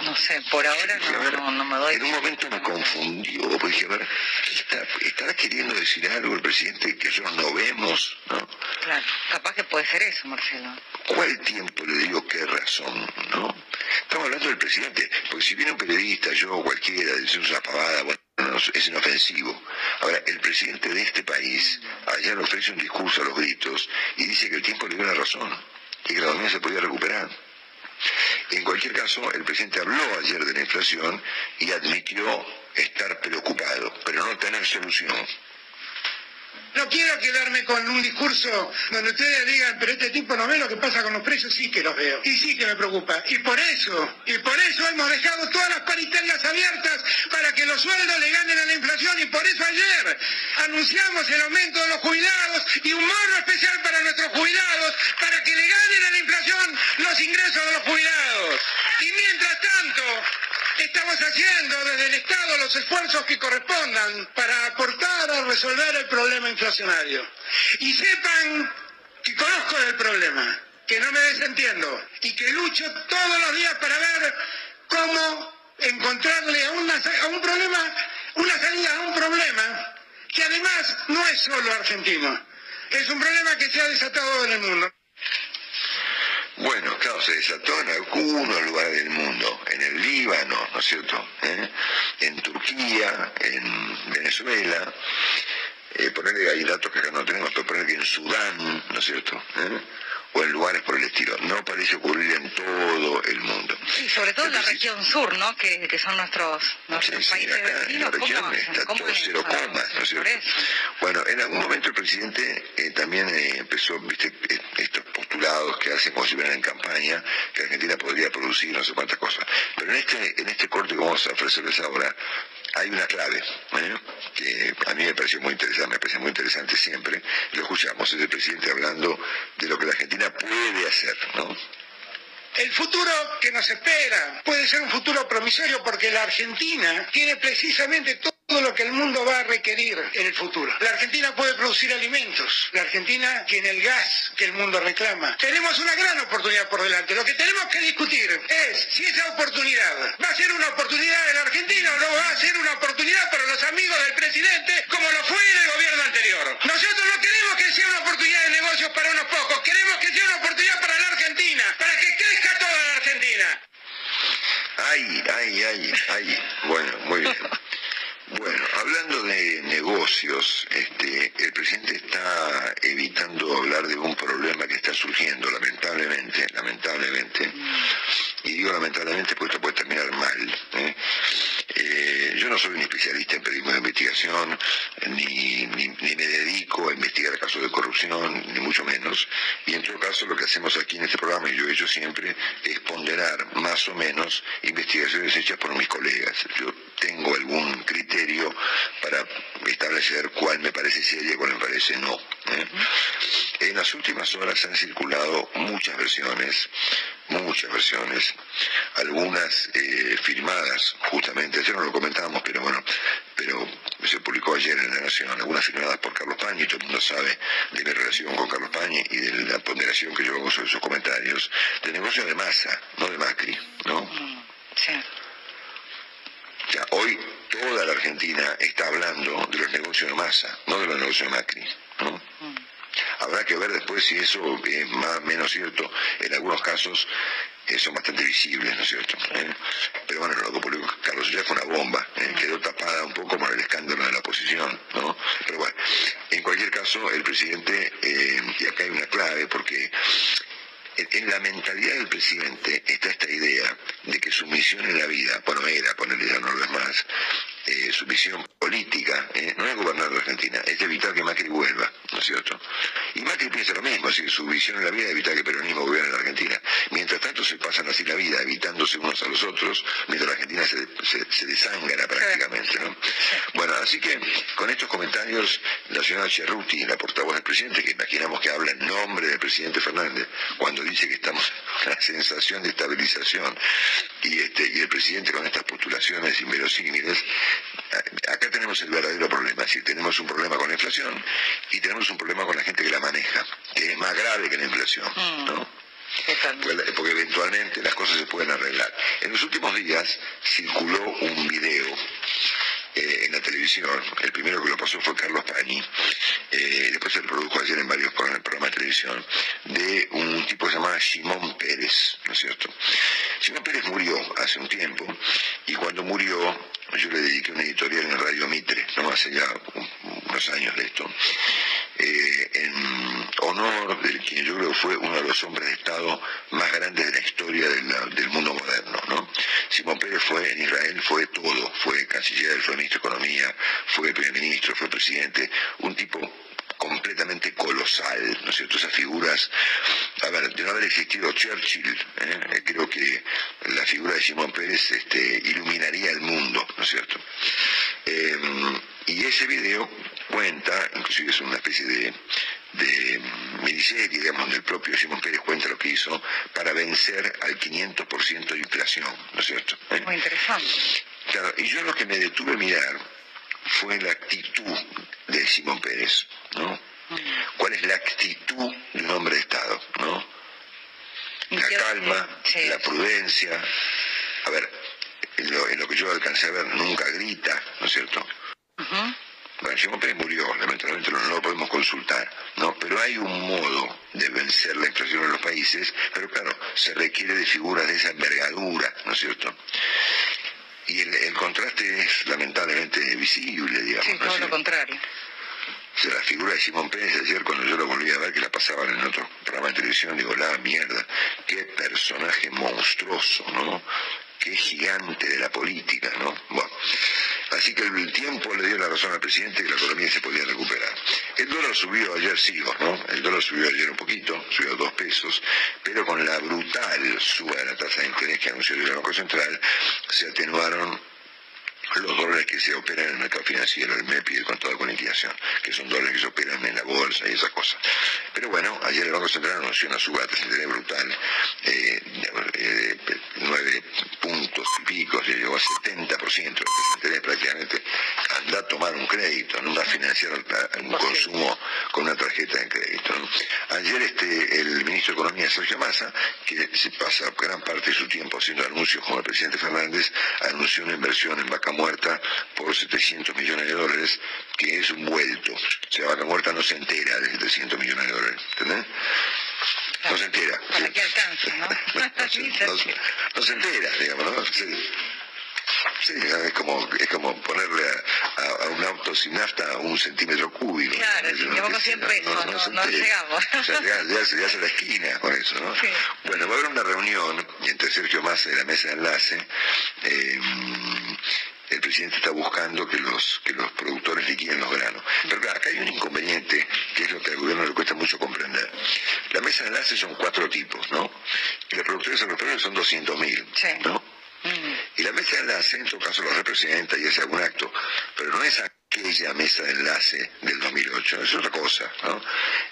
No sé, por ahora no, ver, no, no me doy. En un momento me confundió, porque dije, a ver, ¿qué está- ¿estará queriendo decir algo el presidente que nosotros no vemos? ¿no? Claro, capaz que puede ser eso, Marcelo. ¿Cuál tiempo le dio qué razón? ¿no? Estamos hablando del presidente, porque si viene un periodista, yo o cualquiera, dice una pavada, bueno, no, es inofensivo. Ahora, el presidente de este país ayer ofrece un discurso a los gritos y dice que el tiempo le dio la razón y que la economía se podía recuperar. En cualquier caso, el presidente habló ayer de la inflación y admitió estar preocupado, pero no tener solución. No, quiero quedarme con un discurso donde ustedes digan, pero este tipo no ve lo que pasa con los precios, sí que los veo. Y sí que me preocupa. Y por eso, y por eso hemos dejado todas las paritarias abiertas para que los sueldos le ganen a la inflación. Y por eso ayer anunciamos el aumento de los jubilados y un bono especial para nuestros jubilados, para que le ganen a la inflación los ingresos de los jubilados. Y mientras tanto, Estamos haciendo desde el Estado los esfuerzos que correspondan para aportar a resolver el problema inflacionario. Y sepan que conozco el problema, que no me desentiendo y que lucho todos los días para ver cómo encontrarle a, a un problema, una salida a un problema que además no es solo argentino, es un problema que se ha desatado en el mundo. Bueno, claro, se desató en algunos lugares del mundo, en el Líbano, ¿no es cierto? ¿Eh? En Turquía, en Venezuela, eh, ponerle ahí datos que acá no tenemos, pero ponerle que en Sudán, ¿no es cierto? ¿Eh? O en lugares por el estilo. No parece ocurrir en todo el mundo. Sí, sobre todo en la región sur, ¿no? Que, que son nuestros, nuestros Sí, países acá en la vecinos. ¿Cómo región hacen? está ¿Cómo todo hacen cero eso? coma, ¿no es cierto? Bueno, en algún momento el presidente eh, también eh, empezó, viste, eh, que hacen como si en campaña, que Argentina podría producir no sé cuántas cosas. Pero en este, en este corte que vamos a ofrecerles ahora, hay una clave, ¿eh? que a mí me pareció muy interesante, me parece muy interesante siempre. Lo escuchamos, es el presidente hablando de lo que la Argentina puede hacer, ¿no? El futuro que nos espera puede ser un futuro promisorio porque la Argentina tiene precisamente todo lo que el mundo va a requerir en el futuro. La Argentina puede producir alimentos. La Argentina tiene el gas que el mundo reclama. Tenemos una gran oportunidad por delante. Lo que tenemos que discutir es si esa oportunidad va a ser una oportunidad de la Argentina o no va a ser una oportunidad para los amigos del presidente como lo fue en el gobierno anterior. Nosotros no queremos que sea una oportunidad de negocios para unos pocos. Queremos que sea una oportunidad para la Argentina, para que crezca toda la Argentina. Ay, ay, ay, ay. Bueno, muy bien. Bueno, hablando de negocios, este, el presidente está evitando hablar de un problema que está surgiendo, lamentablemente, lamentablemente. Y digo lamentablemente porque esto puede terminar mal. ¿eh? Eh, yo no soy un especialista en periodismo de investigación, ni, ni, me dedico a investigar casos de corrupción, ni mucho menos. Y en todo caso, lo que hacemos aquí en este programa, y yo he hecho siempre, es ponderar más o menos investigaciones hechas por mis colegas. Yo tengo algún criterio para establecer cuál me parece seria y cuál me parece no. ¿Eh? En las últimas horas han circulado muchas versiones, muchas versiones, algunas eh, firmadas justamente, ayer no lo comentábamos, pero bueno, pero se publicó ayer en La Nación, algunas firmadas por Carlos Pañi, todo el mundo sabe de mi relación con Carlos Pañi y de la ponderación que yo hago sobre sus comentarios, de negocio de masa, no de Macri, ¿no? Sí. O sea, hoy toda la Argentina está hablando de los negocios de masa, no de los negocios de Macri. Habrá que ver después si eso es más o menos cierto. En algunos casos eh, son bastante visibles, ¿no es cierto? ¿Eh? Pero bueno, lo que Carlos ya fue una bomba, ¿eh? quedó tapada un poco por el escándalo de la oposición, ¿no? Pero bueno, en cualquier caso, el presidente, eh, y acá hay una clave, porque en- en la mentalidad del presidente está esta idea de que su misión en la vida, bueno, era, ponerle ya no lo es más, eh, su misión política, eh, no es gobernar la Argentina, es evitar que Macri vuelva, ¿no es cierto? Y Macri piensa lo mismo, así su visión en la vida es evitar que el peronismo gobierne la Argentina. Mientras tanto se pasan así la vida, evitándose unos a los otros, mientras la Argentina se, se, se desangra prácticamente, ¿no? Bueno, así que con estos comentarios, la señora Cerruti, la portavoz del presidente, que imaginamos que habla en nombre del presidente Fernández, cuando dice que estamos en una sensación de estabilización, y, este, y el presidente con estas postulaciones inverosímiles, acá tenemos el verdadero problema, decir, tenemos un problema con la inflación y tenemos un problema con la gente que la maneja, que es más grave que la inflación, ¿no? Porque, porque eventualmente las cosas se pueden arreglar. En los últimos días circuló un video eh, en la televisión, el primero que lo pasó fue Carlos Pañi, eh, después se reprodujo ayer en varios pro- programas de televisión, de un tipo llamaba Simón Pérez, ¿no es cierto? Simón Pérez murió hace un tiempo y cuando murió yo le dediqué una editorial en Radio Mitre, no hace ya un- unos años de esto, eh, en honor del quien yo creo fue uno de los hombres de Estado más grandes de la historia de del mundo moderno. ¿no? Simón Pérez fue en Israel, fue todo, fue canciller, fue ministro de Economía, fue primer ministro, fue presidente, un tipo realmente colosal, ¿no es cierto? Esas figuras, a ver, de no haber existido Churchill, ¿eh? creo que la figura de Simón Pérez este, iluminaría el mundo, ¿no es cierto? Eh, y ese video cuenta, inclusive es una especie de, de miniserie, digamos, del propio Simón Pérez cuenta lo que hizo para vencer al 500% de inflación, ¿no es cierto? ¿Eh? Muy interesante. Claro, y yo lo que me detuve a mirar fue la actitud de Simón Pérez, ¿no? ¿Cuál es la actitud de un hombre de Estado, ¿no? La calma, la prudencia. A ver, en lo, en lo que yo alcancé a ver, nunca grita, ¿no es cierto? Ujú. Bueno, Pérez murió, lamentablemente no, lo podemos consultar, ¿no? Pero hay un modo de vencer la inflación en los países, pero claro, se requiere de figuras de esa envergadura, ¿no es cierto? Y el, el contraste es lamentablemente visible, digamos. Sí, ¿no es todo lo contrario. O la figura de Simón Pérez ayer cuando yo lo volví a ver, que la pasaban en otro programa de televisión, digo, la mierda, qué personaje monstruoso, ¿no? Qué gigante de la política, ¿no? Bueno, así que el tiempo le dio la razón al presidente que la economía se podía recuperar. El dólar subió ayer, sigo, ¿no? El dólar subió ayer un poquito, subió dos pesos, pero con la brutal suba de la tasa de interés que anunció el Banco Central, se atenuaron los dólares que se operan en el mercado financiero, el MEP y el contado con liquidación, que son dólares que se operan en la bolsa y esas cosas. Pero bueno, ayer el Banco Central anunció una suba de tasa de brutal, eh, eh, de nueve puntos y pico, ya llegó a 70% de interés prácticamente. Anda a tomar un crédito, no anda a financiar un consumo con una tarjeta de crédito. ¿no? Ayer este el ministro de Economía, Sergio Massa, que se pasa gran parte de su tiempo haciendo anuncios como el presidente Fernández, anunció una inversión en vaca muerta por 700 millones de dólares, que es un vuelto. O sea, vaca muerta no se entera de 700 millones de dólares, ¿entendés? No se entera. Para que alcance, ¿no? no, se, no no entera, digamos, ¿no? Sí. Sí, es como, es como ponerle a, a- a un auto sin nafta un centímetro cúbico. Claro, ¿no? si No, llevamos que 100 se- pesos, no- se no entera. llegamos. O sea, ya, ya se, ya se la esquina con eso, ¿no? Sí. Bueno, va a haber una reunión entre Sergio Massa y la mesa de enlace. eh, el presidente está buscando que los que los productores liquiden los granos. Pero claro, acá hay un inconveniente que es lo que al gobierno le cuesta mucho comprender. La mesa de enlace son cuatro tipos, ¿no? Y los productores son 200.000, Sí. ¿no? Y la mesa de enlace, en todo caso, los representa y hace algún acto, pero no es aquella mesa de enlace del 2008, es otra cosa, ¿no?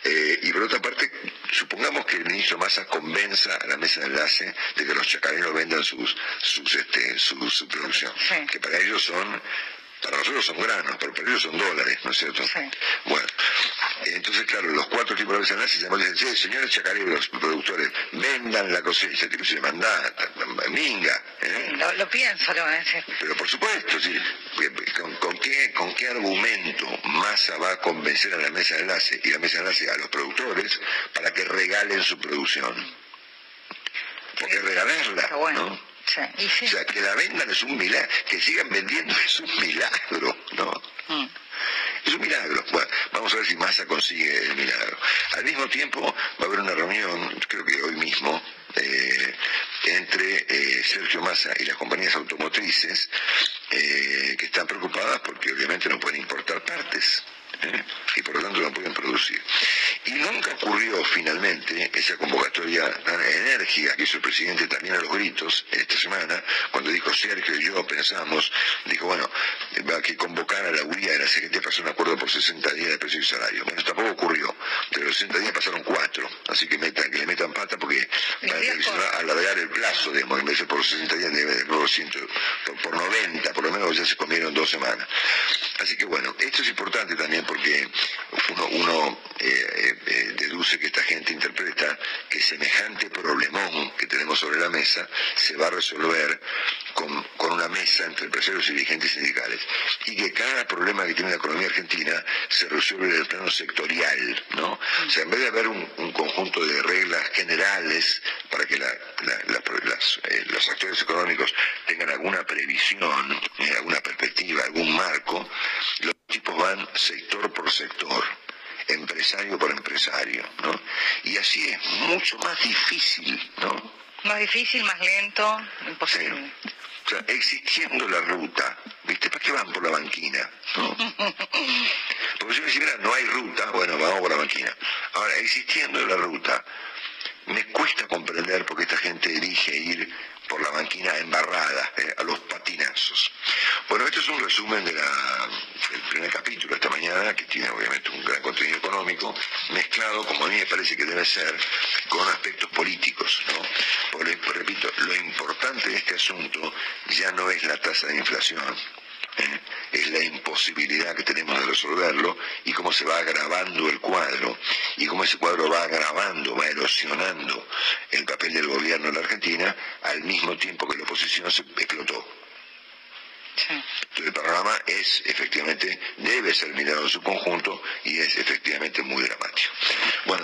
Eh, y por otra parte, supongamos que el ministro Massa convenza a la mesa de enlace de que los chacareros vendan sus, sus, este, su, su producción, Sí. que para ellos son, para nosotros son granos, pero para ellos son dólares, ¿no es cierto? Sí. Bueno, entonces, claro, los cuatro tipos de y dicen, sí, señores chacareros, productores, vendan la cosecha, tipo se manda, minga, ¿eh? Lo, lo pienso, lo voy a decir. Pero por supuesto, sí. ¿Con, con qué, ¿Con qué argumento Massa va a convencer a la mesa de enlace y la mesa de enlace a los productores para que regalen su producción? Porque regalarla, bueno, ¿no? Sí. Y sí. O sea, que la vendan es un milagro, que sigan vendiendo es un milagro, ¿no? Mm. Es un milagro. Bueno, vamos a ver si Massa consigue el milagro. Al mismo tiempo va a haber una reunión, creo que hoy mismo, eh, entre eh, Sergio Massa y las compañías automotrices eh, que están preocupadas porque obviamente no pueden importar partes. ¿Eh? y por lo tanto no pueden producir. Y nunca ocurrió finalmente esa convocatoria tan enérgica que hizo el presidente también a los gritos esta semana, cuando dijo Sergio y yo pensamos, dijo, bueno, va que convocar a la UIA de la CGT para hacer un acuerdo por 60 días de precio y salario. Bueno, tampoco ocurrió. De los 60 días pasaron 4, así que metan, que le metan pata porque parece que se va a alargar el plazo, digamos, en vez de por 60 días, de por, 100, por, por 90, por lo menos ya se comieron dos semanas. Así que bueno, esto es importante también porque uno, uno eh, eh, deduce que esta gente interpreta que semejante problemón que tenemos sobre la mesa se va a resolver con, con una mesa entre empresarios y dirigentes sindicales y que cada problema que tiene la economía argentina se resuelve en el plano sectorial, ¿no? O sea, en vez de haber un, un conjunto de reglas generales para que la, la, la, las, eh, los actores económicos tengan alguna previsión, eh, alguna perspectiva, algún marco, tipos van sector por sector empresario por empresario, ¿no? Y así es mucho más difícil, ¿no? Más difícil, más lento, imposible. Sí. O sea, existiendo la ruta, ¿viste? ¿Para qué van por la banquina? ¿no? Porque si me dicen, mira, no hay ruta, bueno, vamos por la banquina. Ahora, existiendo la ruta, me cuesta comprender por qué esta gente elige ir por la banquina embarrada, eh, a los patinazos. Bueno, este es un resumen del primer capítulo de esta mañana, que tiene obviamente un gran contenido económico, mezclado, como a mí me parece que debe ser, con aspectos políticos. ¿no? Por, repito, lo importante de este asunto ya no es la tasa de inflación. Es la imposibilidad que tenemos de resolverlo y cómo se va agravando el cuadro y cómo ese cuadro va agravando, va erosionando el papel del gobierno en la Argentina al mismo tiempo que la oposición se explotó. Entonces, el panorama es efectivamente, debe ser mirado en su conjunto y es efectivamente muy dramático. Bueno,